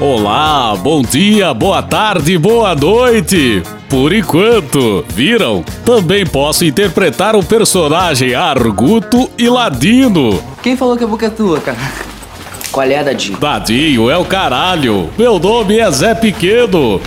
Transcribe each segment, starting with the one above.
Olá, bom dia, boa tarde, boa noite. Por enquanto, viram? Também posso interpretar o personagem Arguto e Ladino. Quem falou que a boca é tua, cara? Qual é, Dadinho? Dadinho é o caralho. Meu nome é Zé Pequeno.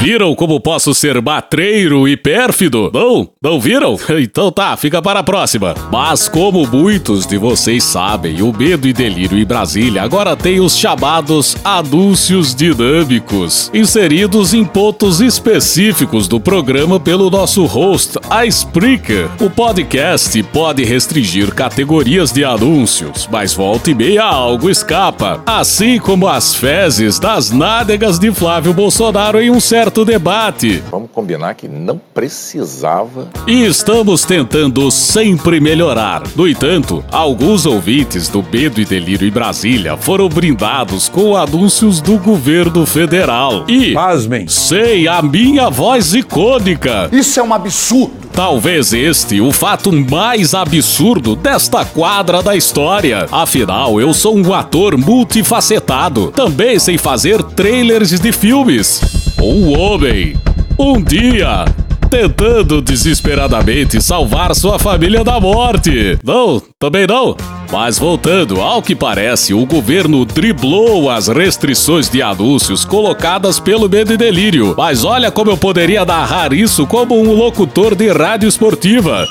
Viram como posso ser matreiro e pérfido? Não? Não viram? Então tá, fica para a próxima. Mas como muitos de vocês sabem, o Medo e Delírio em Brasília agora tem os chamados anúncios dinâmicos, inseridos em pontos específicos do programa pelo nosso host, a Spreaker. O podcast pode restringir categorias de anúncios, mas volta e meia algo escapa, assim como as fezes das nádegas de Flávio Bolsonaro em um certo certo debate. Vamos combinar que não precisava. E estamos tentando sempre melhorar. No entanto, alguns ouvintes do Medo e Delírio em Brasília foram brindados com anúncios do governo federal. E. Pasmem. Sei a minha voz icônica. Isso é um absurdo. Talvez este o fato mais absurdo desta quadra da história. Afinal, eu sou um ator multifacetado. Também sei fazer trailers de filmes. Um homem, um dia, tentando desesperadamente salvar sua família da morte. Não, também não. Mas voltando, ao que parece, o governo driblou as restrições de anúncios colocadas pelo Medo e Delírio. Mas olha como eu poderia narrar isso como um locutor de rádio esportiva.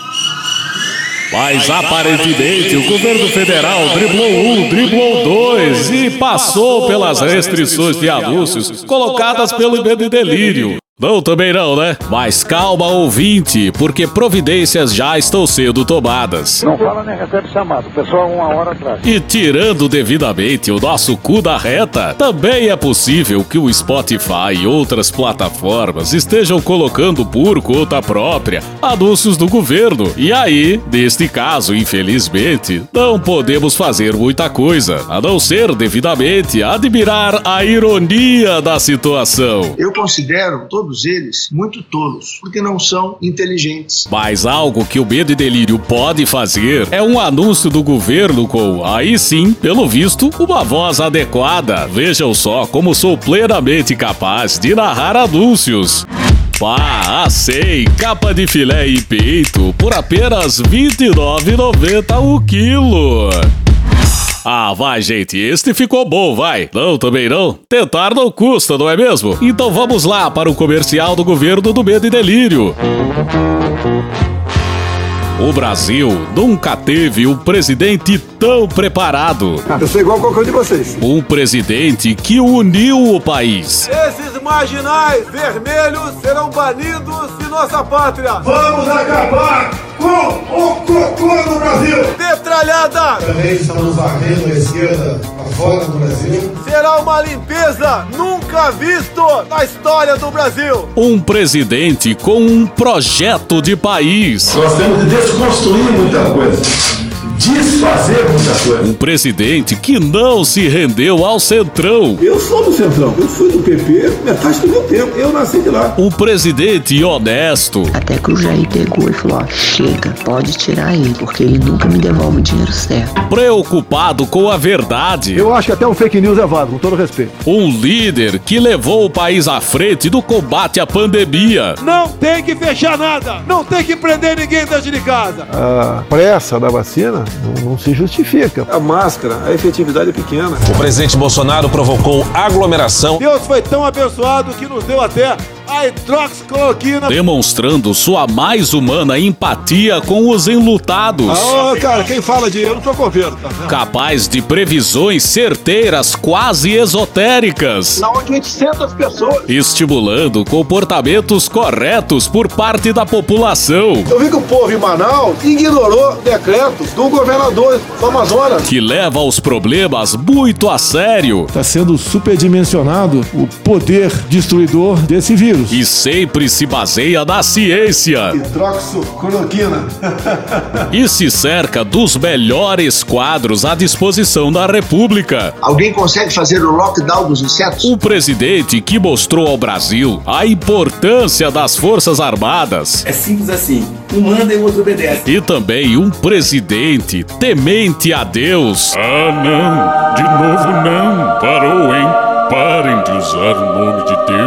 Mas aparentemente o governo federal driblou um, driblou dois e passou pelas restrições de anúncios colocadas pelo Medo e Delírio. Não, também não, né? Mas calma, ouvinte, porque providências já estão sendo tomadas. Não fala nem recebe chamado, pessoal, uma hora atrás. E tirando devidamente o nosso cu da reta, também é possível que o Spotify e outras plataformas estejam colocando por conta própria anúncios do governo. E aí, neste caso, infelizmente, não podemos fazer muita coisa, a não ser devidamente admirar a ironia da situação. Eu considero todo todos eles muito tolos, porque não são inteligentes. Mas algo que o Medo e Delírio pode fazer é um anúncio do governo com, aí sim, pelo visto, uma voz adequada. Vejam só como sou plenamente capaz de narrar anúncios. Pá, sei, capa de filé e peito por apenas R$ 29,90 o quilo. Ah, vai, gente, este ficou bom, vai. Não, também não. Tentar não custa, não é mesmo? Então vamos lá para o comercial do governo do medo e delírio. O Brasil nunca teve um presidente tão preparado. Eu sou igual a qualquer um de vocês. Um presidente que uniu o país. Esses marginais vermelhos serão banidos de nossa pátria. Vamos acabar com o cocô no Brasil. Petralhada. Também estamos varrendo a esquerda fora do Brasil. Será uma limpeza nunca visto na história do Brasil. Um presidente com um projeto de país. Nós temos de desconstruir muita coisa desfazer muita coisa. Um presidente que não se rendeu ao Centrão. Eu sou do Centrão. Eu fui do PP metade do meu tempo. Eu nasci de lá. Um presidente honesto. Até que o Jair pegou e falou: ó, chega, pode tirar ele, porque ele nunca me devolve o dinheiro certo. Preocupado com a verdade. Eu acho que até um fake news é válido, com todo respeito. Um líder que levou o país à frente no combate à pandemia. Não tem que fechar nada. Não tem que prender ninguém dentro de casa. A pressa da vacina não, não, se justifica. A máscara, a efetividade é pequena. O presidente Bolsonaro provocou aglomeração. Deus foi tão abençoado que nos deu até a hidroxicloroquina. Demonstrando sua mais humana empatia com os enlutados. Ah, cara, quem fala de eu não tô governo, tá Capaz de previsões certeiras, quase esotéricas. Na onde a gente senta as pessoas. Estimulando comportamentos corretos por parte da população. Eu vi que o povo em Manaus ignorou decretos do governador do Amazonas. Que leva os problemas muito a sério. Está sendo superdimensionado o poder destruidor desse vírus. Vírus. E sempre se baseia na ciência. Hidroxocloroquina. e se cerca dos melhores quadros à disposição da República. Alguém consegue fazer o lockdown dos insetos? O presidente que mostrou ao Brasil a importância das Forças Armadas. É simples assim. Um manda e o outro obedece. E também um presidente temente a Deus. Ah, não. De novo não. Parou, hein? Parem de usar o nome de Deus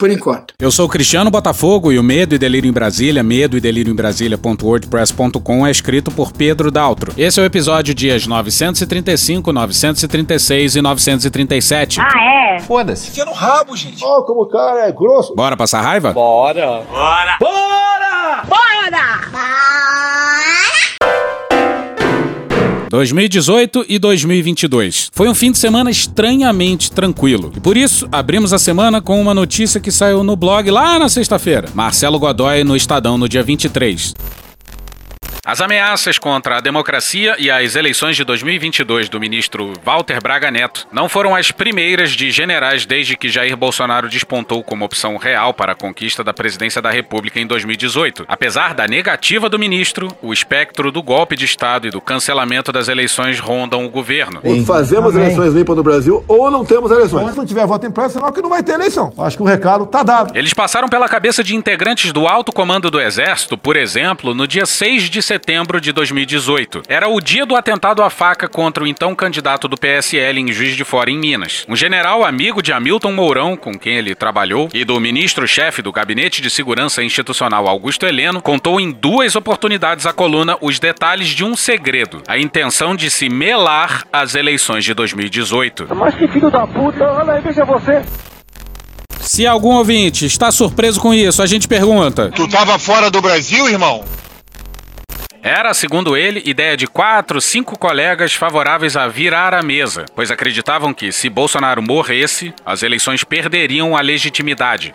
Por enquanto. Eu sou o Cristiano Botafogo e o Medo e Delírio em Brasília, medo e delírio em Brasília.wordpress.com é escrito por Pedro Daltro. Esse é o episódio dias 935, 936 e 937. Ah, é? Foda-se. Fica no rabo, gente. Ó, oh, como o cara é grosso. Bora passar raiva? Bora. Bora. Bora! Bora! 2018 e 2022. Foi um fim de semana estranhamente tranquilo. E por isso, abrimos a semana com uma notícia que saiu no blog lá na sexta-feira. Marcelo Godoy no Estadão no dia 23. As ameaças contra a democracia e as eleições de 2022 do ministro Walter Braga Neto não foram as primeiras de generais desde que Jair Bolsonaro despontou como opção real para a conquista da presidência da República em 2018. Apesar da negativa do ministro, o espectro do golpe de Estado e do cancelamento das eleições rondam o governo. Ou fazemos Amém. eleições limpas no Brasil ou não temos eleições. Se não tiver voto impresso, sinal que não vai ter eleição. Acho que o recado tá dado. Eles passaram pela cabeça de integrantes do alto comando do Exército, por exemplo, no dia 6 de setembro de 2018. Era o dia do atentado à faca contra o então candidato do PSL em Juiz de Fora, em Minas. Um general amigo de Hamilton Mourão, com quem ele trabalhou, e do ministro-chefe do Gabinete de Segurança Institucional Augusto Heleno, contou em duas oportunidades à coluna os detalhes de um segredo: a intenção de se melar as eleições de 2018. Mas que filho da puta, olha aí, veja você. Se algum ouvinte está surpreso com isso, a gente pergunta: Tu tava fora do Brasil, irmão? Era, segundo ele, ideia de quatro, cinco colegas favoráveis a virar a mesa, pois acreditavam que, se Bolsonaro morresse, as eleições perderiam a legitimidade.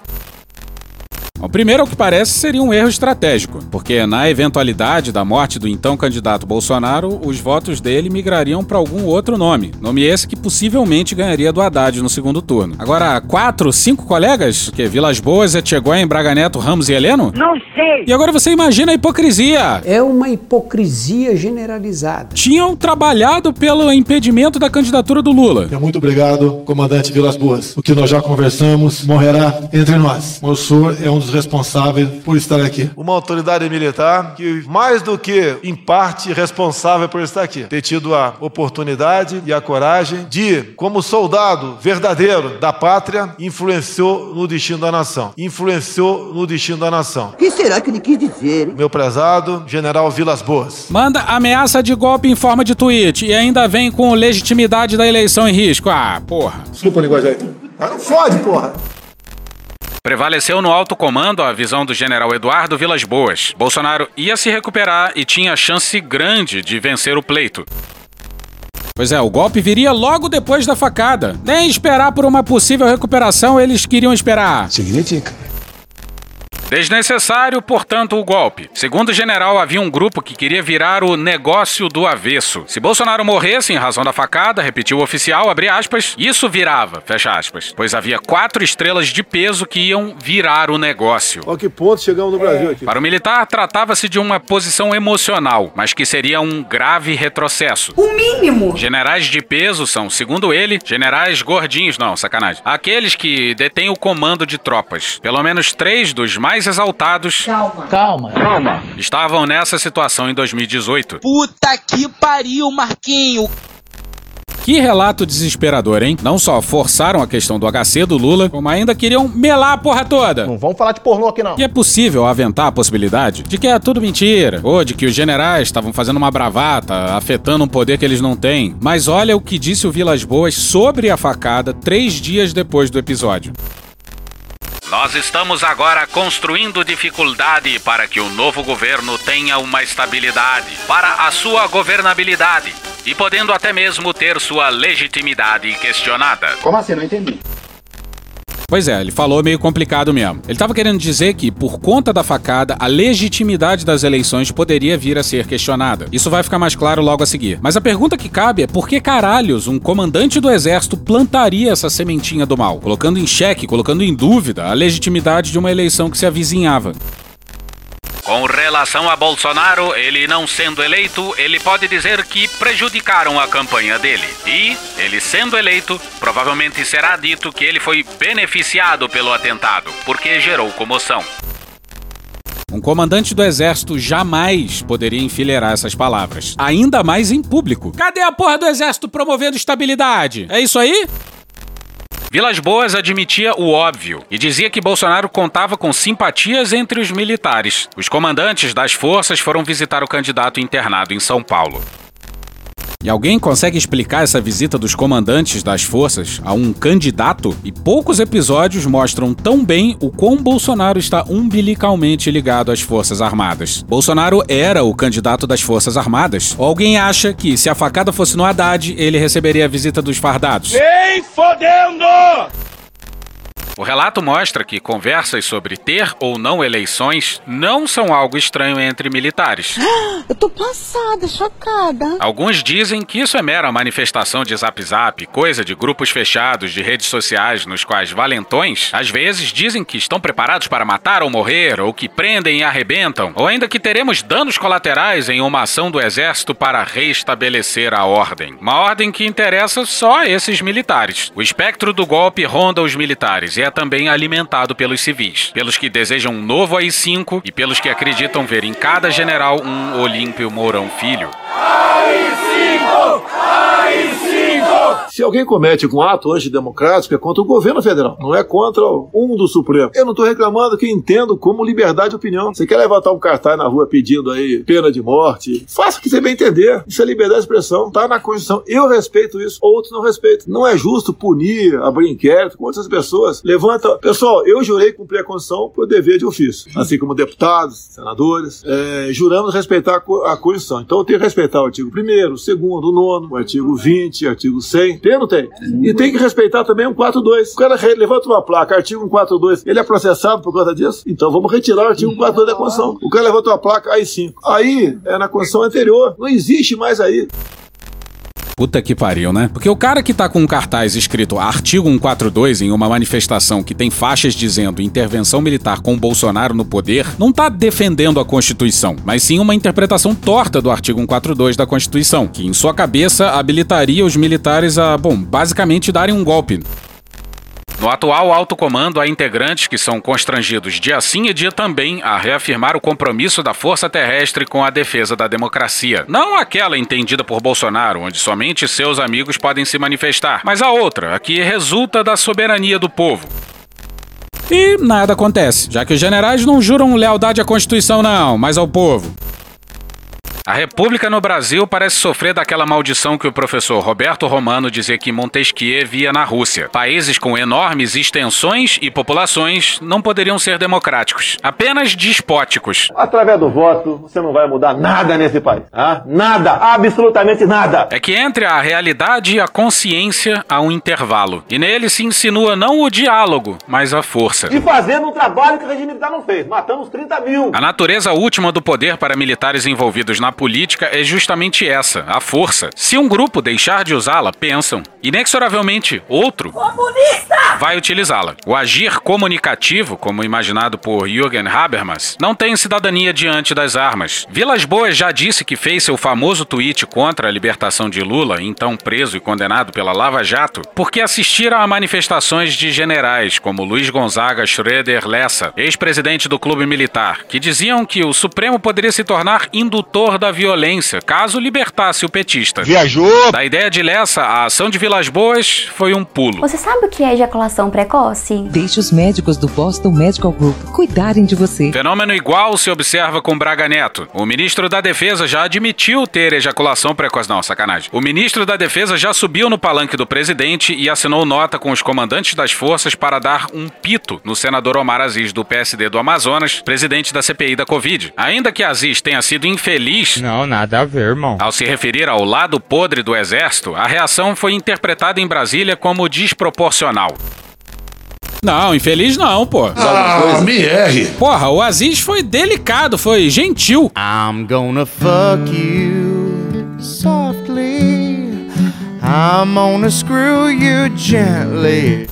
O primeiro, ao que parece, seria um erro estratégico, porque na eventualidade da morte do então candidato Bolsonaro, os votos dele migrariam para algum outro nome. Nome esse que possivelmente ganharia do Haddad no segundo turno. Agora, quatro, cinco colegas? Que Vilas Boas, Etchegóin, Braga Neto, Ramos e Heleno? Não sei. E agora você imagina a hipocrisia. É uma hipocrisia generalizada. Tinham trabalhado pelo impedimento da candidatura do Lula. Muito obrigado, comandante Vilas Boas. O que nós já conversamos morrerá entre nós. O senhor é um dos responsáveis por estar aqui. Uma autoridade militar que, mais do que em parte responsável por estar aqui, ter tido a oportunidade e a coragem de, como soldado verdadeiro da pátria, influenciou no destino da nação. Influenciou no destino da nação. O que será que ele quis dizer? Meu prezado General Vilas Boas. Manda ameaça de golpe em forma de tweet e ainda vem com legitimidade da eleição em risco. Ah, porra. Desculpa a linguagem aí. Não fode, porra. Prevaleceu no alto comando a visão do general Eduardo Vilas Boas. Bolsonaro ia se recuperar e tinha chance grande de vencer o pleito. Pois é, o golpe viria logo depois da facada. Nem esperar por uma possível recuperação eles queriam esperar. Significa. Desnecessário, portanto, o golpe. Segundo o general, havia um grupo que queria virar o negócio do avesso. Se Bolsonaro morresse em razão da facada, repetiu o oficial, abre aspas, isso virava, fecha aspas. Pois havia quatro estrelas de peso que iam virar o negócio. Olha que ponto chegamos no Brasil aqui. Para o militar, tratava-se de uma posição emocional, mas que seria um grave retrocesso. O mínimo. Generais de peso são, segundo ele, generais gordinhos, não, sacanagem. Aqueles que detêm o comando de tropas. Pelo menos três dos mais mais exaltados. Calma. Calma. Calma. Estavam nessa situação em 2018. Puta que pariu, Marquinho. Que relato desesperador, hein? Não só forçaram a questão do HC do Lula, como ainda queriam melar a porra toda. Não vamos falar de pornô aqui, não. E é possível aventar a possibilidade de que é tudo mentira, ou de que os generais estavam fazendo uma bravata, afetando um poder que eles não têm. Mas olha o que disse o Vilas Boas sobre a facada três dias depois do episódio. Nós estamos agora construindo dificuldade para que o novo governo tenha uma estabilidade para a sua governabilidade e podendo até mesmo ter sua legitimidade questionada. Como assim? Não entendi. Pois é, ele falou meio complicado mesmo. Ele estava querendo dizer que, por conta da facada, a legitimidade das eleições poderia vir a ser questionada. Isso vai ficar mais claro logo a seguir. Mas a pergunta que cabe é por que caralhos um comandante do exército plantaria essa sementinha do mal, colocando em xeque, colocando em dúvida a legitimidade de uma eleição que se avizinhava. Com relação a Bolsonaro, ele não sendo eleito, ele pode dizer que prejudicaram a campanha dele. E, ele sendo eleito, provavelmente será dito que ele foi beneficiado pelo atentado, porque gerou comoção. Um comandante do exército jamais poderia enfileirar essas palavras, ainda mais em público. Cadê a porra do exército promovendo estabilidade? É isso aí? Vilas Boas admitia o óbvio e dizia que Bolsonaro contava com simpatias entre os militares. Os comandantes das forças foram visitar o candidato internado em São Paulo. E alguém consegue explicar essa visita dos comandantes das forças a um candidato? E poucos episódios mostram tão bem o quão Bolsonaro está umbilicalmente ligado às Forças Armadas. Bolsonaro era o candidato das Forças Armadas? Ou alguém acha que, se a facada fosse no Haddad, ele receberia a visita dos fardados? Vem fodendo! O relato mostra que conversas sobre ter ou não eleições não são algo estranho entre militares. Eu tô passada, chocada. Alguns dizem que isso é mera manifestação de zap zap, coisa de grupos fechados de redes sociais nos quais valentões às vezes dizem que estão preparados para matar ou morrer, ou que prendem e arrebentam, ou ainda que teremos danos colaterais em uma ação do exército para restabelecer a ordem. Uma ordem que interessa só a esses militares. O espectro do golpe ronda os militares e é também alimentado pelos civis, pelos que desejam um novo AI-5 e pelos que acreditam ver em cada general um Olímpio Mourão Filho. AI-5! AI-5! Se alguém comete um ato antidemocrático, é contra o governo federal, não é contra um do Supremo. Eu não estou reclamando que entendo como liberdade de opinião. Você quer levantar um cartaz na rua pedindo aí pena de morte? Faça o que você bem entender. Isso é liberdade de expressão, tá na Constituição. Eu respeito isso, outros não respeitam. Não é justo punir, abrir inquérito com outras pessoas. Levanta. Pessoal, eu jurei cumprir a Constituição por dever de ofício, assim como deputados, senadores. É, juramos respeitar a Constituição. Então eu tenho que respeitar o artigo 1, o 2, o 9, o artigo 20, o artigo 100. Não tem? E tem que respeitar também o 142. O cara levanta uma placa, artigo 142, ele é processado por conta disso? Então vamos retirar o artigo 142 da Constituição. O cara levanta uma placa, aí sim. Aí é na Constituição anterior. Não existe mais aí. Puta que pariu, né? Porque o cara que tá com um cartaz escrito artigo 142 em uma manifestação que tem faixas dizendo intervenção militar com Bolsonaro no poder, não tá defendendo a Constituição, mas sim uma interpretação torta do artigo 142 da Constituição, que em sua cabeça habilitaria os militares a, bom, basicamente darem um golpe. No atual alto comando, há integrantes que são constrangidos dia sim e dia também a reafirmar o compromisso da força terrestre com a defesa da democracia. Não aquela entendida por Bolsonaro, onde somente seus amigos podem se manifestar, mas a outra, a que resulta da soberania do povo. E nada acontece, já que os generais não juram lealdade à Constituição, não, mas ao povo. A República no Brasil parece sofrer daquela maldição que o professor Roberto Romano dizia que Montesquieu via na Rússia. Países com enormes extensões e populações não poderiam ser democráticos, apenas despóticos. Através do voto, você não vai mudar nada nesse país. Ah? Nada, absolutamente nada. É que entre a realidade e a consciência há um intervalo. E nele se insinua não o diálogo, mas a força. E fazendo um trabalho que o regime militar não fez. Matamos 30 mil. A natureza última do poder para militares envolvidos na política é justamente essa, a força. Se um grupo deixar de usá-la, pensam, inexoravelmente outro Comunista! vai utilizá-la. O agir comunicativo, como imaginado por Jürgen Habermas, não tem cidadania diante das armas. Vilas Boas já disse que fez seu famoso tweet contra a libertação de Lula, então preso e condenado pela Lava Jato, porque assistira a manifestações de generais como Luiz Gonzaga Schroeder Lessa, ex-presidente do clube militar, que diziam que o Supremo poderia se tornar indutor da da violência, caso libertasse o petista. Viajou! Da ideia de Lessa, a ação de Vilas Boas foi um pulo. Você sabe o que é ejaculação precoce? Deixe os médicos do Boston Medical Group cuidarem de você. Fenômeno igual se observa com Braga Neto. O ministro da Defesa já admitiu ter ejaculação precoce. Não, sacanagem. O ministro da Defesa já subiu no palanque do presidente e assinou nota com os comandantes das forças para dar um pito no senador Omar Aziz do PSD do Amazonas, presidente da CPI da Covid. Ainda que Aziz tenha sido infeliz. Não, nada a ver, irmão. Ao se referir ao lado podre do exército, a reação foi interpretada em Brasília como desproporcional. Não, infeliz não, pô. Ah, me erre. Porra, o Aziz foi delicado, foi gentil. I'm gonna fuck you softly. I'm gonna screw you gently.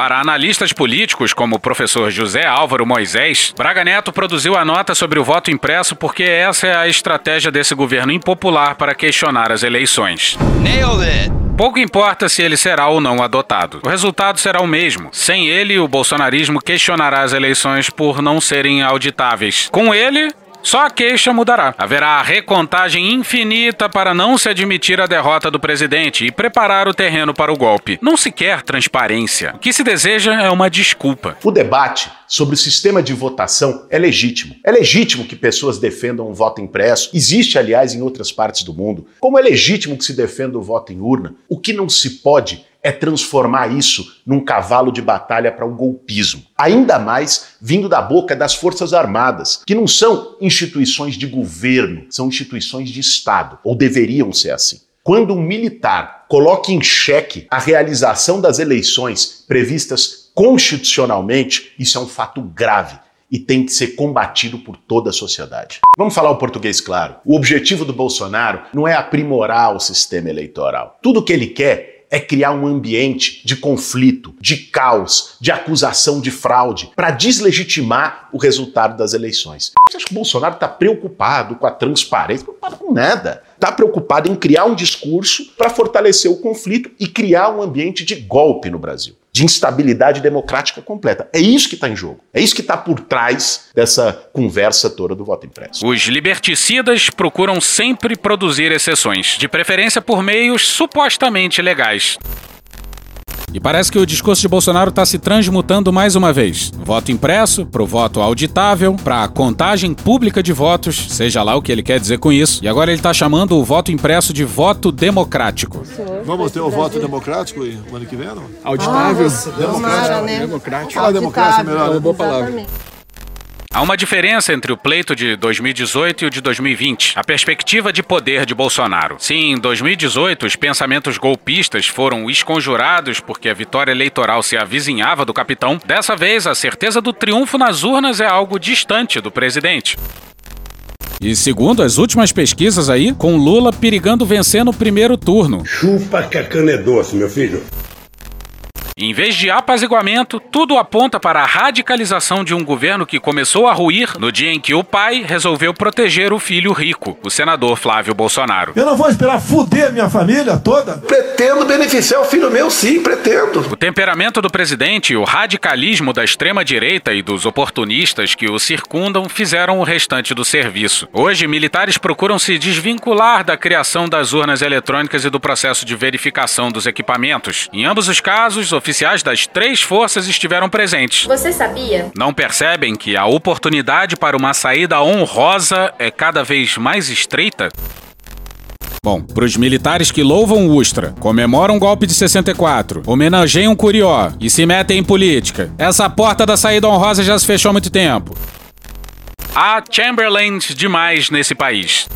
Para analistas políticos como o professor José Álvaro Moisés, Braga Neto produziu a nota sobre o voto impresso porque essa é a estratégia desse governo impopular para questionar as eleições. Nailed it! Pouco importa se ele será ou não adotado. O resultado será o mesmo. Sem ele, o bolsonarismo questionará as eleições por não serem auditáveis. Com ele, só a queixa mudará. Haverá recontagem infinita para não se admitir a derrota do presidente e preparar o terreno para o golpe. Não se quer transparência. O que se deseja é uma desculpa. O debate sobre o sistema de votação é legítimo. É legítimo que pessoas defendam um voto impresso. Existe, aliás, em outras partes do mundo. Como é legítimo que se defenda o voto em urna. O que não se pode é transformar isso num cavalo de batalha para o golpismo. Ainda mais vindo da boca das Forças Armadas, que não são instituições de governo, são instituições de Estado, ou deveriam ser assim. Quando um militar coloca em xeque a realização das eleições previstas constitucionalmente, isso é um fato grave e tem que ser combatido por toda a sociedade. Vamos falar o português claro. O objetivo do Bolsonaro não é aprimorar o sistema eleitoral. Tudo que ele quer é criar um ambiente de conflito, de caos, de acusação de fraude, para deslegitimar o resultado das eleições. Você acha que o Bolsonaro está preocupado com a transparência? Preocupado com nada. Está preocupado em criar um discurso para fortalecer o conflito e criar um ambiente de golpe no Brasil. De instabilidade democrática completa. É isso que está em jogo. É isso que está por trás dessa conversa toda do voto impresso. Os liberticidas procuram sempre produzir exceções, de preferência por meios supostamente legais. E parece que o discurso de Bolsonaro está se transmutando mais uma vez. Voto impresso, pro voto auditável, para contagem pública de votos, seja lá o que ele quer dizer com isso. E agora ele está chamando o voto impresso de voto democrático. Vamos ter o voto democrático ano que vem, não? Auditável? Ah, democrático. Né? Democrático. Fala democrácia melhor. É uma boa palavra. Há uma diferença entre o pleito de 2018 e o de 2020, a perspectiva de poder de Bolsonaro. Se em 2018 os pensamentos golpistas foram esconjurados porque a vitória eleitoral se avizinhava do capitão, dessa vez a certeza do triunfo nas urnas é algo distante do presidente. E segundo as últimas pesquisas aí, com Lula perigando vencer no primeiro turno. Chupa que a cana é doce, meu filho. Em vez de apaziguamento, tudo aponta para a radicalização de um governo que começou a ruir no dia em que o pai resolveu proteger o filho rico, o senador Flávio Bolsonaro. Eu não vou esperar fuder minha família toda? Pretendo beneficiar o filho meu, sim, pretendo. O temperamento do presidente e o radicalismo da extrema-direita e dos oportunistas que o circundam fizeram o restante do serviço. Hoje, militares procuram se desvincular da criação das urnas eletrônicas e do processo de verificação dos equipamentos. Em ambos os casos, oficiais das três forças estiveram presentes. Você sabia? Não percebem que a oportunidade para uma saída honrosa é cada vez mais estreita? Bom, para os militares que louvam o Ustra, comemoram o golpe de 64, homenageiam Curió e se metem em política, essa porta da saída honrosa já se fechou há muito tempo. Há Chamberlains demais nesse país.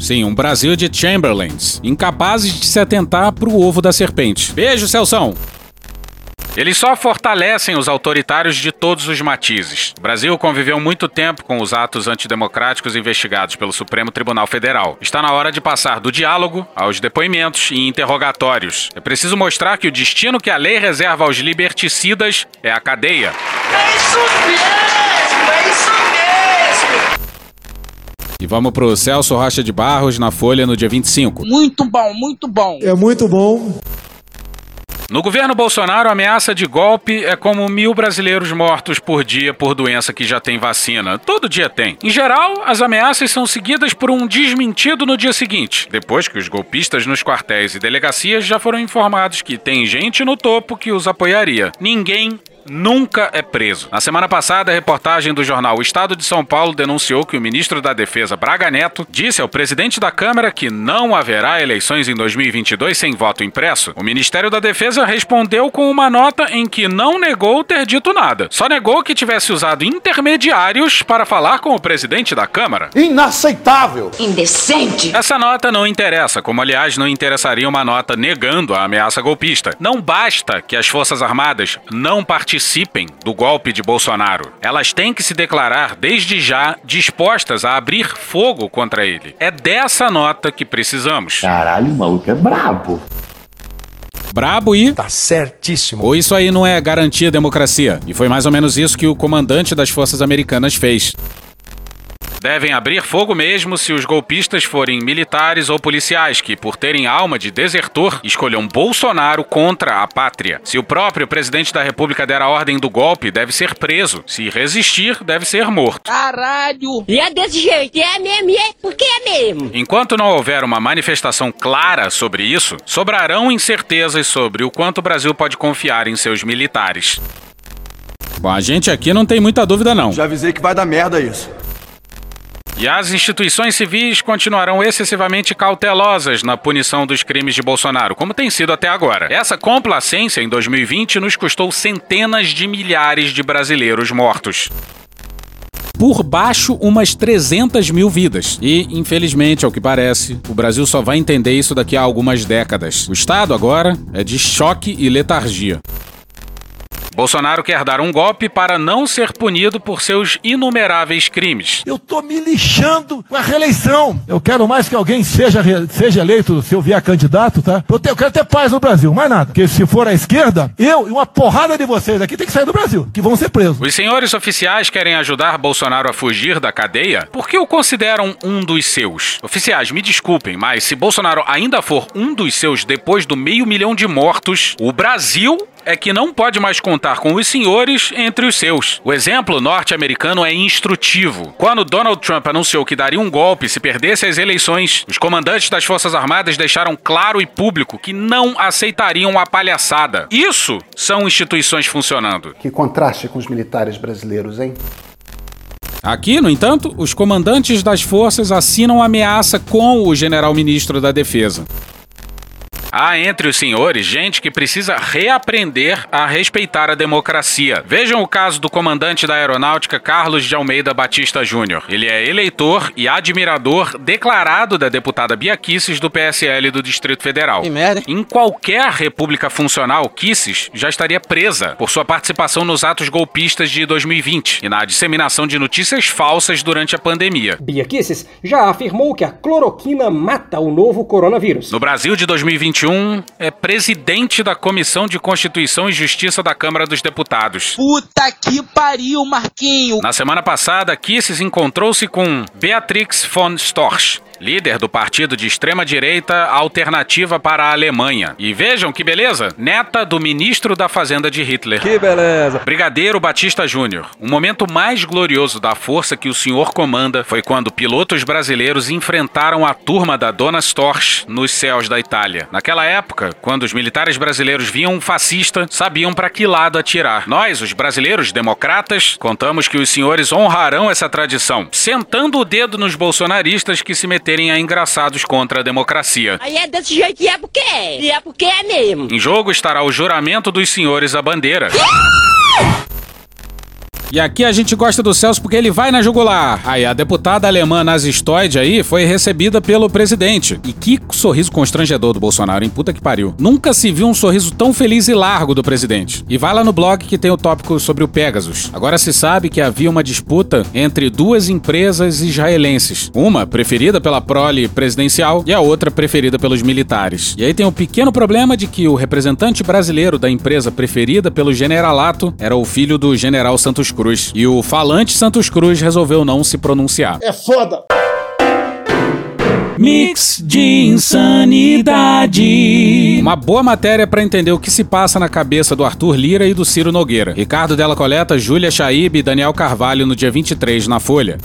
Sim, um Brasil de Chamberlains, incapazes de se atentar para o ovo da serpente. Beijo, Celção! Eles só fortalecem os autoritários de todos os matizes. O Brasil conviveu muito tempo com os atos antidemocráticos investigados pelo Supremo Tribunal Federal. Está na hora de passar do diálogo aos depoimentos e interrogatórios. É preciso mostrar que o destino que a lei reserva aos liberticidas é a cadeia. É isso mesmo! E vamos pro Celso Rocha de Barros na Folha no dia 25. Muito bom, muito bom. É muito bom. No governo Bolsonaro, a ameaça de golpe é como mil brasileiros mortos por dia por doença que já tem vacina. Todo dia tem. Em geral, as ameaças são seguidas por um desmentido no dia seguinte, depois que os golpistas nos quartéis e delegacias já foram informados que tem gente no topo que os apoiaria. Ninguém nunca é preso. Na semana passada, a reportagem do jornal O Estado de São Paulo denunciou que o ministro da Defesa, Braga Neto, disse ao presidente da Câmara que não haverá eleições em 2022 sem voto impresso. O Ministério da Defesa respondeu com uma nota em que não negou ter dito nada, só negou que tivesse usado intermediários para falar com o presidente da Câmara. Inaceitável! Indecente! Essa nota não interessa, como aliás não interessaria uma nota negando a ameaça golpista. Não basta que as Forças Armadas não participem participem do golpe de Bolsonaro. Elas têm que se declarar desde já dispostas a abrir fogo contra ele. É dessa nota que precisamos. Caralho, o maluco é brabo. Brabo e. Tá certíssimo. Ou isso aí não é garantia democracia? E foi mais ou menos isso que o comandante das forças americanas fez. Devem abrir fogo mesmo se os golpistas forem militares ou policiais que, por terem alma de desertor, escolham Bolsonaro contra a pátria. Se o próprio presidente da República der a ordem do golpe, deve ser preso. Se resistir, deve ser morto. Caralho! E é desse jeito, é mesmo, é porque é mesmo. Enquanto não houver uma manifestação clara sobre isso, sobrarão incertezas sobre o quanto o Brasil pode confiar em seus militares. Bom, a gente aqui não tem muita dúvida, não. Já avisei que vai dar merda isso. E as instituições civis continuarão excessivamente cautelosas na punição dos crimes de Bolsonaro, como tem sido até agora. Essa complacência em 2020 nos custou centenas de milhares de brasileiros mortos por baixo umas 300 mil vidas. E, infelizmente, ao que parece, o Brasil só vai entender isso daqui a algumas décadas. O Estado agora é de choque e letargia. Bolsonaro quer dar um golpe para não ser punido por seus inumeráveis crimes. Eu tô me lixando com a reeleição. Eu quero mais que alguém seja, seja eleito se eu vier candidato, tá? Eu, te, eu quero ter paz no Brasil, mais nada. Porque se for à esquerda, eu e uma porrada de vocês aqui tem que sair do Brasil, que vão ser presos. Os senhores oficiais querem ajudar Bolsonaro a fugir da cadeia porque o consideram um dos seus. Oficiais, me desculpem, mas se Bolsonaro ainda for um dos seus depois do meio milhão de mortos, o Brasil é que não pode mais contar com os senhores entre os seus. O exemplo norte-americano é instrutivo. Quando Donald Trump anunciou que daria um golpe se perdesse as eleições, os comandantes das Forças Armadas deixaram claro e público que não aceitariam a palhaçada. Isso são instituições funcionando. Que contraste com os militares brasileiros, hein? Aqui, no entanto, os comandantes das forças assinam ameaça com o general-ministro da Defesa. Há entre os senhores gente que precisa reaprender a respeitar a democracia. Vejam o caso do comandante da aeronáutica Carlos de Almeida Batista Júnior. Ele é eleitor e admirador declarado da deputada Bia Kisses do PSL do Distrito Federal. Que merda. Em qualquer república funcional, Kisses já estaria presa por sua participação nos atos golpistas de 2020 e na disseminação de notícias falsas durante a pandemia. Bia Kisses já afirmou que a cloroquina mata o novo coronavírus. No Brasil de 2021, é presidente da Comissão de Constituição e Justiça da Câmara dos Deputados. Puta que pariu, Marquinho! Na semana passada, Kisses encontrou-se com Beatrix von Storch, líder do partido de extrema-direita Alternativa para a Alemanha. E vejam que beleza, neta do ministro da Fazenda de Hitler. Que beleza. Brigadeiro Batista Júnior. O momento mais glorioso da força que o senhor comanda foi quando pilotos brasileiros enfrentaram a turma da Dona Storch nos céus da Itália. Naquela época, quando os militares brasileiros viam um fascista, sabiam para que lado atirar. Nós, os brasileiros democratas, contamos que os senhores honrarão essa tradição, sentando o dedo nos bolsonaristas que se meteram serem engraçados contra a democracia. Aí é desse jeito e é porque é. E é porque é mesmo. Em jogo estará o juramento dos senhores à bandeira. E aqui a gente gosta do Celso porque ele vai na jugular. Aí a deputada alemã nazistoide aí foi recebida pelo presidente. E que sorriso constrangedor do Bolsonaro, hein? Puta que pariu. Nunca se viu um sorriso tão feliz e largo do presidente. E vai lá no blog que tem o tópico sobre o Pegasus. Agora se sabe que havia uma disputa entre duas empresas israelenses. Uma preferida pela prole presidencial e a outra preferida pelos militares. E aí tem o um pequeno problema de que o representante brasileiro da empresa preferida pelo generalato era o filho do general Santos Cruz. Cruz. E o falante Santos Cruz resolveu não se pronunciar. É foda! Mix de insanidade. Uma boa matéria para entender o que se passa na cabeça do Arthur Lira e do Ciro Nogueira. Ricardo Della Coleta, Júlia Chaib e Daniel Carvalho no dia 23 na Folha.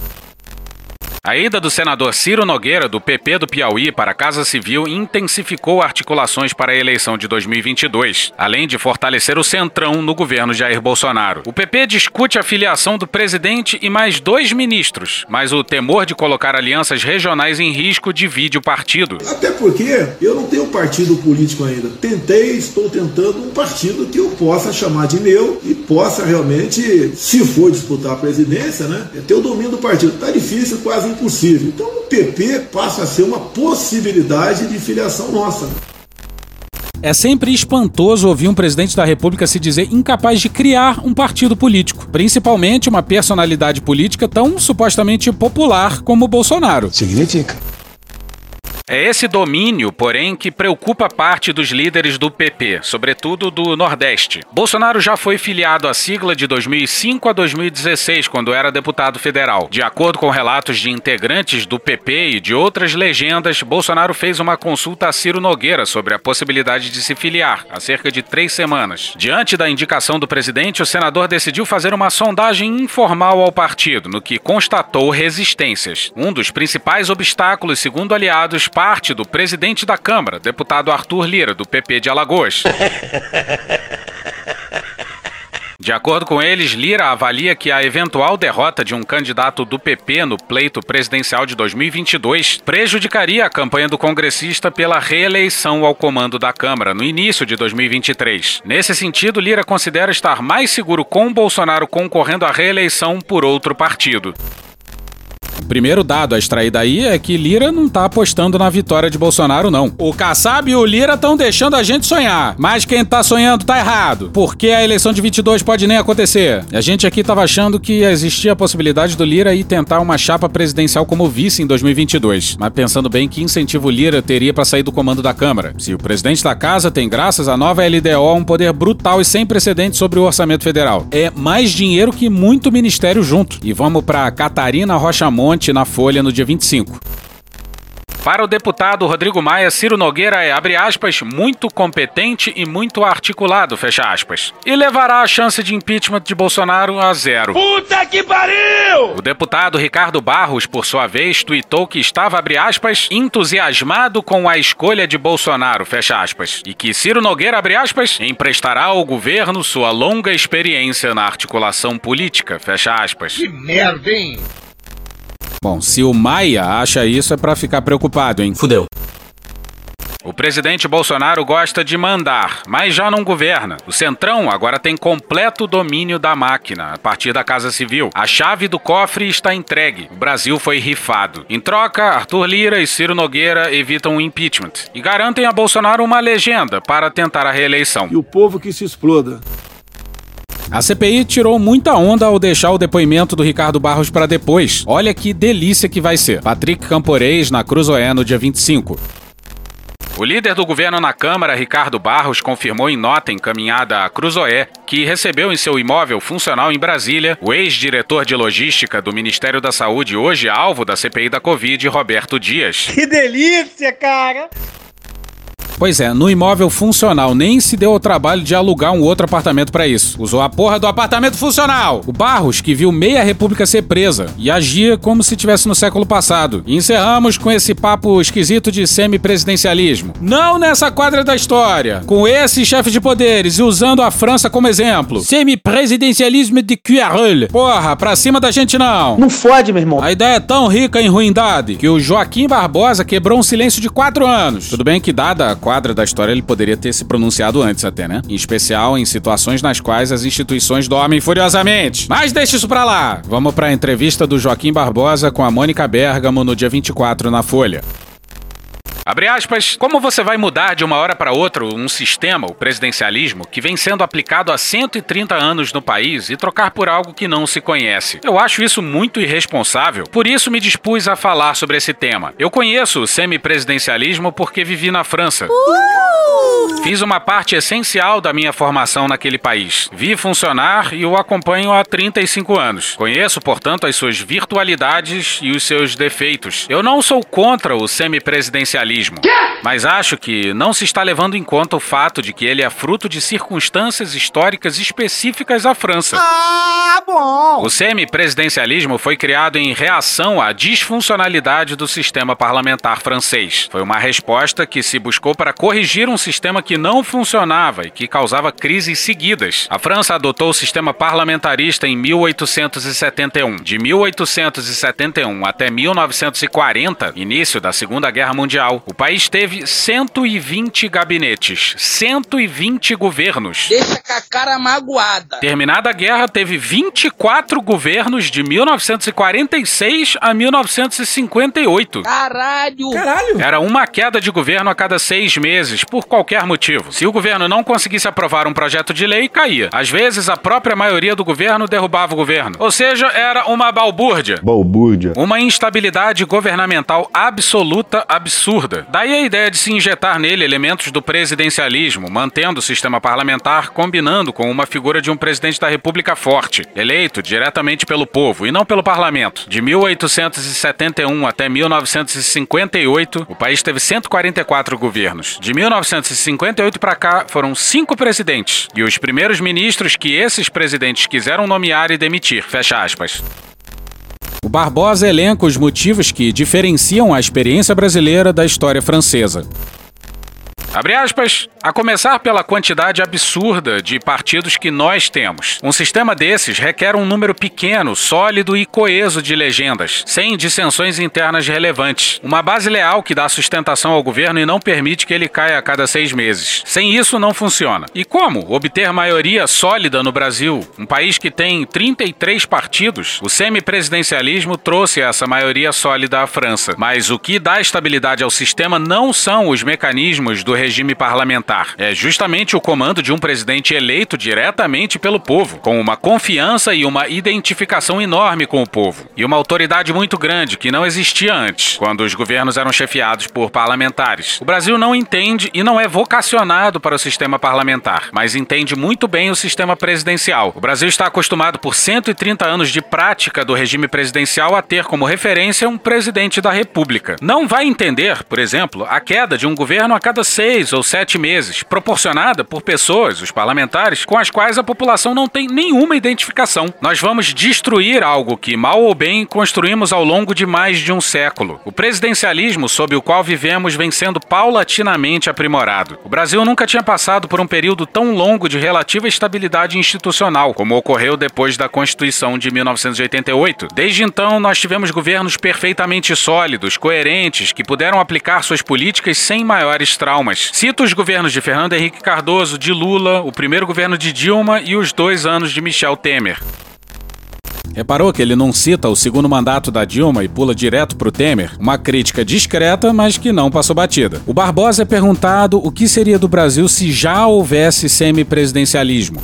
A ida do senador Ciro Nogueira, do PP do Piauí, para a Casa Civil intensificou articulações para a eleição de 2022, além de fortalecer o centrão no governo Jair Bolsonaro. O PP discute a filiação do presidente e mais dois ministros, mas o temor de colocar alianças regionais em risco divide o partido. Até porque eu não tenho partido político ainda. Tentei, estou tentando um partido que eu possa chamar de meu e possa realmente, se for disputar a presidência, né, ter o domínio do partido. Está difícil, quase impossível. Então o PP passa a ser uma possibilidade de filiação nossa. É sempre espantoso ouvir um presidente da República se dizer incapaz de criar um partido político, principalmente uma personalidade política tão supostamente popular como o Bolsonaro. Significa. É esse domínio, porém, que preocupa parte dos líderes do PP, sobretudo do Nordeste. Bolsonaro já foi filiado à sigla de 2005 a 2016, quando era deputado federal. De acordo com relatos de integrantes do PP e de outras legendas, Bolsonaro fez uma consulta a Ciro Nogueira sobre a possibilidade de se filiar, há cerca de três semanas. Diante da indicação do presidente, o senador decidiu fazer uma sondagem informal ao partido, no que constatou resistências. Um dos principais obstáculos, segundo aliados, parte do presidente da Câmara, deputado Arthur Lira, do PP de Alagoas. De acordo com eles, Lira avalia que a eventual derrota de um candidato do PP no pleito presidencial de 2022 prejudicaria a campanha do congressista pela reeleição ao comando da Câmara no início de 2023. Nesse sentido, Lira considera estar mais seguro com Bolsonaro concorrendo à reeleição por outro partido. Primeiro dado a extrair daí é que Lira não tá apostando na vitória de Bolsonaro, não. O Kassab e o Lira estão deixando a gente sonhar. Mas quem tá sonhando tá errado. Porque a eleição de 22 pode nem acontecer. A gente aqui tava achando que existia a possibilidade do Lira ir tentar uma chapa presidencial como vice em 2022. Mas pensando bem, que incentivo Lira teria para sair do comando da Câmara? Se o presidente da casa tem, graças à nova LDO, um poder brutal e sem precedentes sobre o orçamento federal. É mais dinheiro que muito ministério junto. E vamos para Catarina Rocha Monte na Folha no dia 25. Para o deputado Rodrigo Maia, Ciro Nogueira é, abre aspas, muito competente e muito articulado, fecha aspas. E levará a chance de impeachment de Bolsonaro a zero. Puta que pariu! O deputado Ricardo Barros, por sua vez, tuitou que estava, abre aspas, entusiasmado com a escolha de Bolsonaro, fecha aspas. E que Ciro Nogueira, abre aspas, emprestará ao governo sua longa experiência na articulação política, fecha aspas. Que merda, hein? Bom, se o Maia acha isso é para ficar preocupado, hein? Fudeu. O presidente Bolsonaro gosta de mandar, mas já não governa. O Centrão agora tem completo domínio da máquina, a partir da Casa Civil. A chave do cofre está entregue. O Brasil foi rifado. Em troca, Arthur Lira e Ciro Nogueira evitam o impeachment e garantem a Bolsonaro uma legenda para tentar a reeleição. E o povo que se exploda. A CPI tirou muita onda ao deixar o depoimento do Ricardo Barros para depois. Olha que delícia que vai ser. Patrick Camporês na Cruzoé no dia 25. O líder do governo na Câmara, Ricardo Barros, confirmou em nota encaminhada à Cruzoé que recebeu em seu imóvel funcional em Brasília o ex-diretor de logística do Ministério da Saúde, hoje alvo da CPI da Covid, Roberto Dias. Que delícia, cara! Pois é, no imóvel funcional nem se deu ao trabalho de alugar um outro apartamento para isso. Usou a porra do apartamento funcional. O Barros, que viu meia república ser presa e agia como se tivesse no século passado. E encerramos com esse papo esquisito de semipresidencialismo. Não nessa quadra da história. Com esse chefe de poderes e usando a França como exemplo. Semipresidencialismo de Cuirrel. Porra, pra cima da gente não. Não fode, meu irmão. A ideia é tão rica em ruindade que o Joaquim Barbosa quebrou um silêncio de quatro anos. Tudo bem que, dada a quadra da história, ele poderia ter se pronunciado antes até, né? Em especial em situações nas quais as instituições dormem furiosamente. Mas deixa isso pra lá. Vamos pra entrevista do Joaquim Barbosa com a Mônica Bergamo no dia 24 na Folha. Abre aspas, como você vai mudar de uma hora para outra um sistema, o presidencialismo, que vem sendo aplicado há 130 anos no país e trocar por algo que não se conhece? Eu acho isso muito irresponsável, por isso me dispus a falar sobre esse tema. Eu conheço o semipresidencialismo porque vivi na França. Uh! Fiz uma parte essencial da minha formação naquele país. Vi funcionar e o acompanho há 35 anos. Conheço, portanto, as suas virtualidades e os seus defeitos. Eu não sou contra o semipresidencialismo, mas acho que não se está levando em conta o fato de que ele é fruto de circunstâncias históricas específicas à França. Ah, bom! O semipresidencialismo foi criado em reação à disfuncionalidade do sistema parlamentar francês. Foi uma resposta que se buscou para corrigir um sistema que não funcionava e que causava crises seguidas. A França adotou o sistema parlamentarista em 1871. De 1871 até 1940, início da Segunda Guerra Mundial, o país teve 120 gabinetes, 120 governos. Deixa com a cara magoada. Terminada a guerra, teve 24 governos de 1946 a 1958. Caralho! Caralho! Era uma queda de governo a cada seis meses, por qualquer motivo. Se o governo não conseguisse aprovar um projeto de lei, caía. Às vezes, a própria maioria do governo derrubava o governo. Ou seja, era uma balbúrdia. Balbúrdia. Uma instabilidade governamental absoluta absurda. Daí a ideia de se injetar nele elementos do presidencialismo, mantendo o sistema parlamentar combinando com uma figura de um presidente da República forte, eleito diretamente pelo povo e não pelo parlamento. De 1871 até 1958, o país teve 144 governos. De 1958 para cá, foram cinco presidentes. E os primeiros ministros que esses presidentes quiseram nomear e demitir. Fecha aspas. O Barbosa elenca os motivos que diferenciam a experiência brasileira da história francesa. Abre aspas, a começar pela quantidade absurda de partidos que nós temos. Um sistema desses requer um número pequeno, sólido e coeso de legendas, sem dissensões internas relevantes. Uma base leal que dá sustentação ao governo e não permite que ele caia a cada seis meses. Sem isso, não funciona. E como obter maioria sólida no Brasil, um país que tem 33 partidos? O semipresidencialismo trouxe essa maioria sólida à França. Mas o que dá estabilidade ao sistema não são os mecanismos do regime parlamentar. É justamente o comando de um presidente eleito diretamente pelo povo, com uma confiança e uma identificação enorme com o povo, e uma autoridade muito grande que não existia antes, quando os governos eram chefiados por parlamentares. O Brasil não entende e não é vocacionado para o sistema parlamentar, mas entende muito bem o sistema presidencial. O Brasil está acostumado por 130 anos de prática do regime presidencial a ter como referência um presidente da República. Não vai entender, por exemplo, a queda de um governo a cada seis seis ou sete meses, proporcionada por pessoas, os parlamentares, com as quais a população não tem nenhuma identificação. Nós vamos destruir algo que, mal ou bem, construímos ao longo de mais de um século. O presidencialismo sob o qual vivemos vem sendo paulatinamente aprimorado. O Brasil nunca tinha passado por um período tão longo de relativa estabilidade institucional, como ocorreu depois da Constituição de 1988. Desde então, nós tivemos governos perfeitamente sólidos, coerentes, que puderam aplicar suas políticas sem maiores traumas. Cito os governos de Fernando Henrique Cardoso, de Lula, o primeiro governo de Dilma e os dois anos de Michel Temer. Reparou que ele não cita o segundo mandato da Dilma e pula direto pro Temer? Uma crítica discreta, mas que não passou batida. O Barbosa é perguntado o que seria do Brasil se já houvesse semipresidencialismo.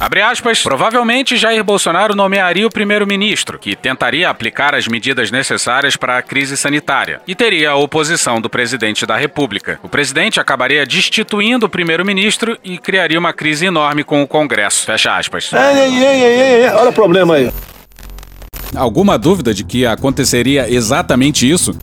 Abre aspas, provavelmente Jair Bolsonaro nomearia o primeiro-ministro, que tentaria aplicar as medidas necessárias para a crise sanitária, e teria a oposição do presidente da República. O presidente acabaria destituindo o primeiro-ministro e criaria uma crise enorme com o Congresso. Fecha aspas. Ei, ei, ei, ei, ei, olha o problema aí. Alguma dúvida de que aconteceria exatamente isso?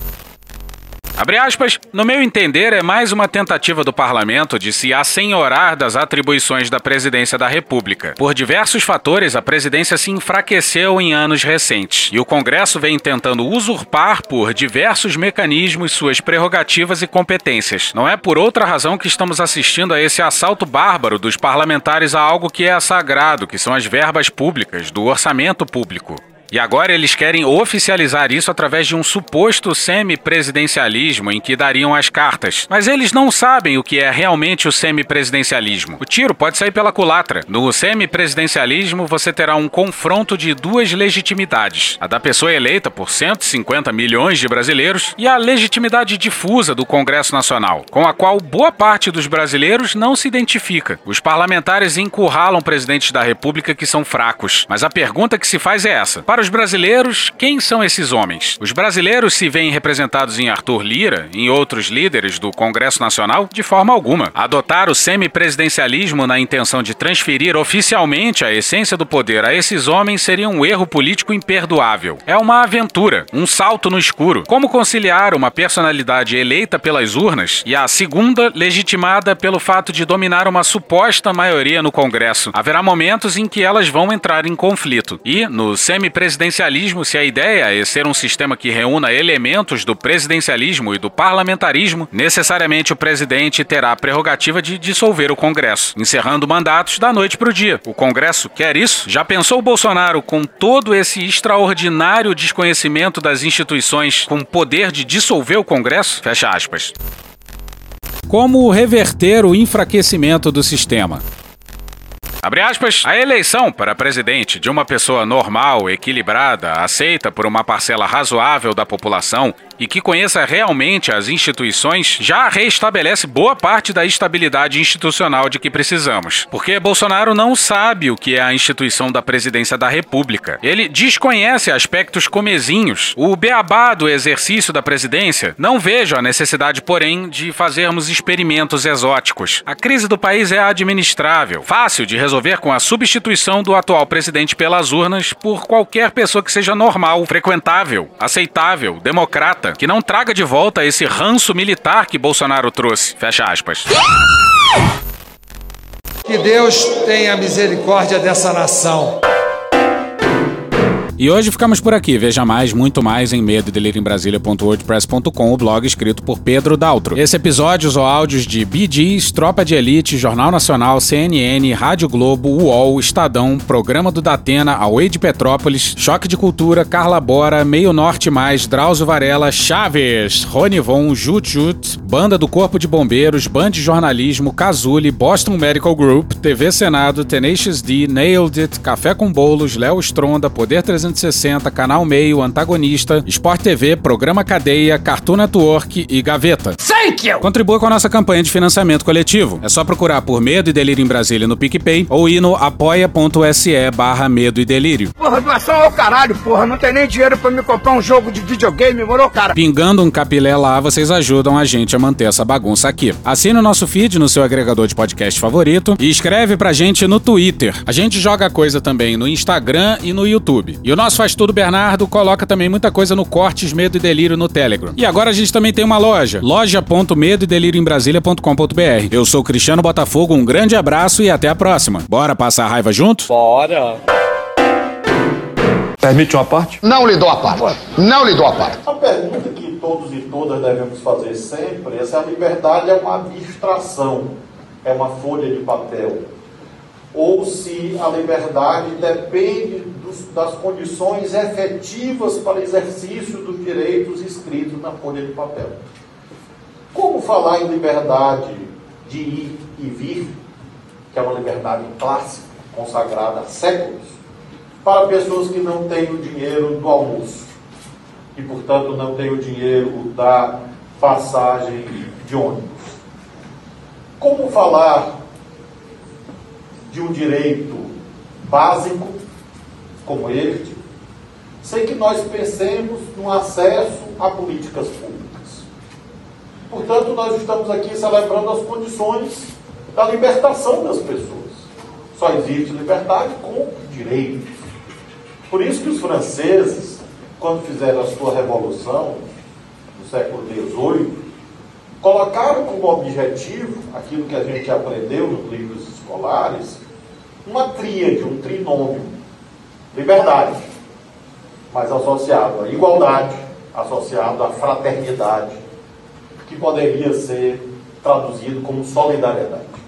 Abre aspas, no meu entender, é mais uma tentativa do parlamento de se assenhorar das atribuições da presidência da República. Por diversos fatores, a presidência se enfraqueceu em anos recentes, e o Congresso vem tentando usurpar por diversos mecanismos suas prerrogativas e competências. Não é por outra razão que estamos assistindo a esse assalto bárbaro dos parlamentares a algo que é sagrado, que são as verbas públicas, do orçamento público. E agora eles querem oficializar isso através de um suposto semipresidencialismo em que dariam as cartas. Mas eles não sabem o que é realmente o semipresidencialismo. O tiro pode sair pela culatra. No semipresidencialismo, você terá um confronto de duas legitimidades: a da pessoa eleita por 150 milhões de brasileiros e a legitimidade difusa do Congresso Nacional, com a qual boa parte dos brasileiros não se identifica. Os parlamentares encurralam presidentes da República que são fracos. Mas a pergunta que se faz é essa: Para os brasileiros, quem são esses homens? Os brasileiros se veem representados em Arthur Lira, em outros líderes do Congresso Nacional? De forma alguma. Adotar o semipresidencialismo na intenção de transferir oficialmente a essência do poder a esses homens seria um erro político imperdoável. É uma aventura, um salto no escuro. Como conciliar uma personalidade eleita pelas urnas e a segunda legitimada pelo fato de dominar uma suposta maioria no Congresso? Haverá momentos em que elas vão entrar em conflito. E, no semipresidencialismo, se a ideia é ser um sistema que reúna elementos do presidencialismo e do parlamentarismo, necessariamente o presidente terá a prerrogativa de dissolver o Congresso, encerrando mandatos da noite para o dia. O Congresso quer isso? Já pensou Bolsonaro com todo esse extraordinário desconhecimento das instituições com poder de dissolver o Congresso? Fecha aspas. Como reverter o enfraquecimento do sistema? Abre aspas, a eleição para presidente de uma pessoa normal, equilibrada, aceita por uma parcela razoável da população e que conheça realmente as instituições já restabelece boa parte da estabilidade institucional de que precisamos. Porque Bolsonaro não sabe o que é a instituição da presidência da República. Ele desconhece aspectos comezinhos. O beabá do exercício da presidência. Não vejo a necessidade, porém, de fazermos experimentos exóticos. A crise do país é administrável, fácil de resolver com a substituição do atual presidente pelas urnas por qualquer pessoa que seja normal, frequentável, aceitável, democrata que não traga de volta esse ranço militar que Bolsonaro trouxe. Fecha aspas. Que Deus tenha misericórdia dessa nação. E hoje ficamos por aqui. Veja mais, muito mais em medo em Brasília.wordpress.com, o blog escrito por Pedro Daltro. Esse episódio ou áudios de BGs, Tropa de Elite, Jornal Nacional, CNN, Rádio Globo, UOL, Estadão, Programa do Datena, Away de Petrópolis, Choque de Cultura, Carla Bora, Meio Norte Mais, Drauzio Varela, Chaves, Rony Von, Jut Jut, Banda do Corpo de Bombeiros, Band de Jornalismo, Cazuli, Boston Medical Group, TV Senado, Tenacious D, Nailed It, Café com Bolos, Léo Stronda, Poder 300 360, Canal Meio, Antagonista, Sport TV, Programa Cadeia, Cartoon Network e Gaveta. Thank you! Contribua com a nossa campanha de financiamento coletivo. É só procurar por Medo e Delírio em Brasília no PicPay ou ir no apoia.se barra Medo e Delírio. Porra, doação ao caralho, porra. Não tem nem dinheiro pra me comprar um jogo de videogame, morou, cara? Pingando um capilé lá, vocês ajudam a gente a manter essa bagunça aqui. Assine o nosso feed no seu agregador de podcast favorito e escreve pra gente no Twitter. A gente joga coisa também no Instagram e no YouTube. E o nosso Faz Tudo Bernardo coloca também muita coisa no Cortes Medo e Delírio no Telegram. E agora a gente também tem uma loja, loja.medo e delírio em Brasília.com.br. Eu sou Cristiano Botafogo, um grande abraço e até a próxima. Bora passar a raiva junto? Bora! Permite uma parte? Não lhe dou a parte. Não lhe dou a parte. A pergunta que todos e todas devemos fazer sempre é se a liberdade é uma abstração, é uma folha de papel, ou se a liberdade depende dos, das condições efetivas para exercício dos direitos escritos na folha de papel. Como falar em liberdade de ir e vir, que é uma liberdade clássica, consagrada há séculos, para pessoas que não têm o dinheiro do almoço e, portanto, não têm o dinheiro da passagem de ônibus? Como falar de um direito básico como este, sem que nós pensemos no acesso a políticas públicas. Portanto, nós estamos aqui celebrando as condições da libertação das pessoas. Só existe liberdade com direitos. Por isso que os franceses, quando fizeram a sua revolução, no século XVIII, colocaram como objetivo aquilo que a gente aprendeu nos livros escolares, uma tríade, um trinômio. Liberdade, mas associado à igualdade, associado à fraternidade, que poderia ser traduzido como solidariedade.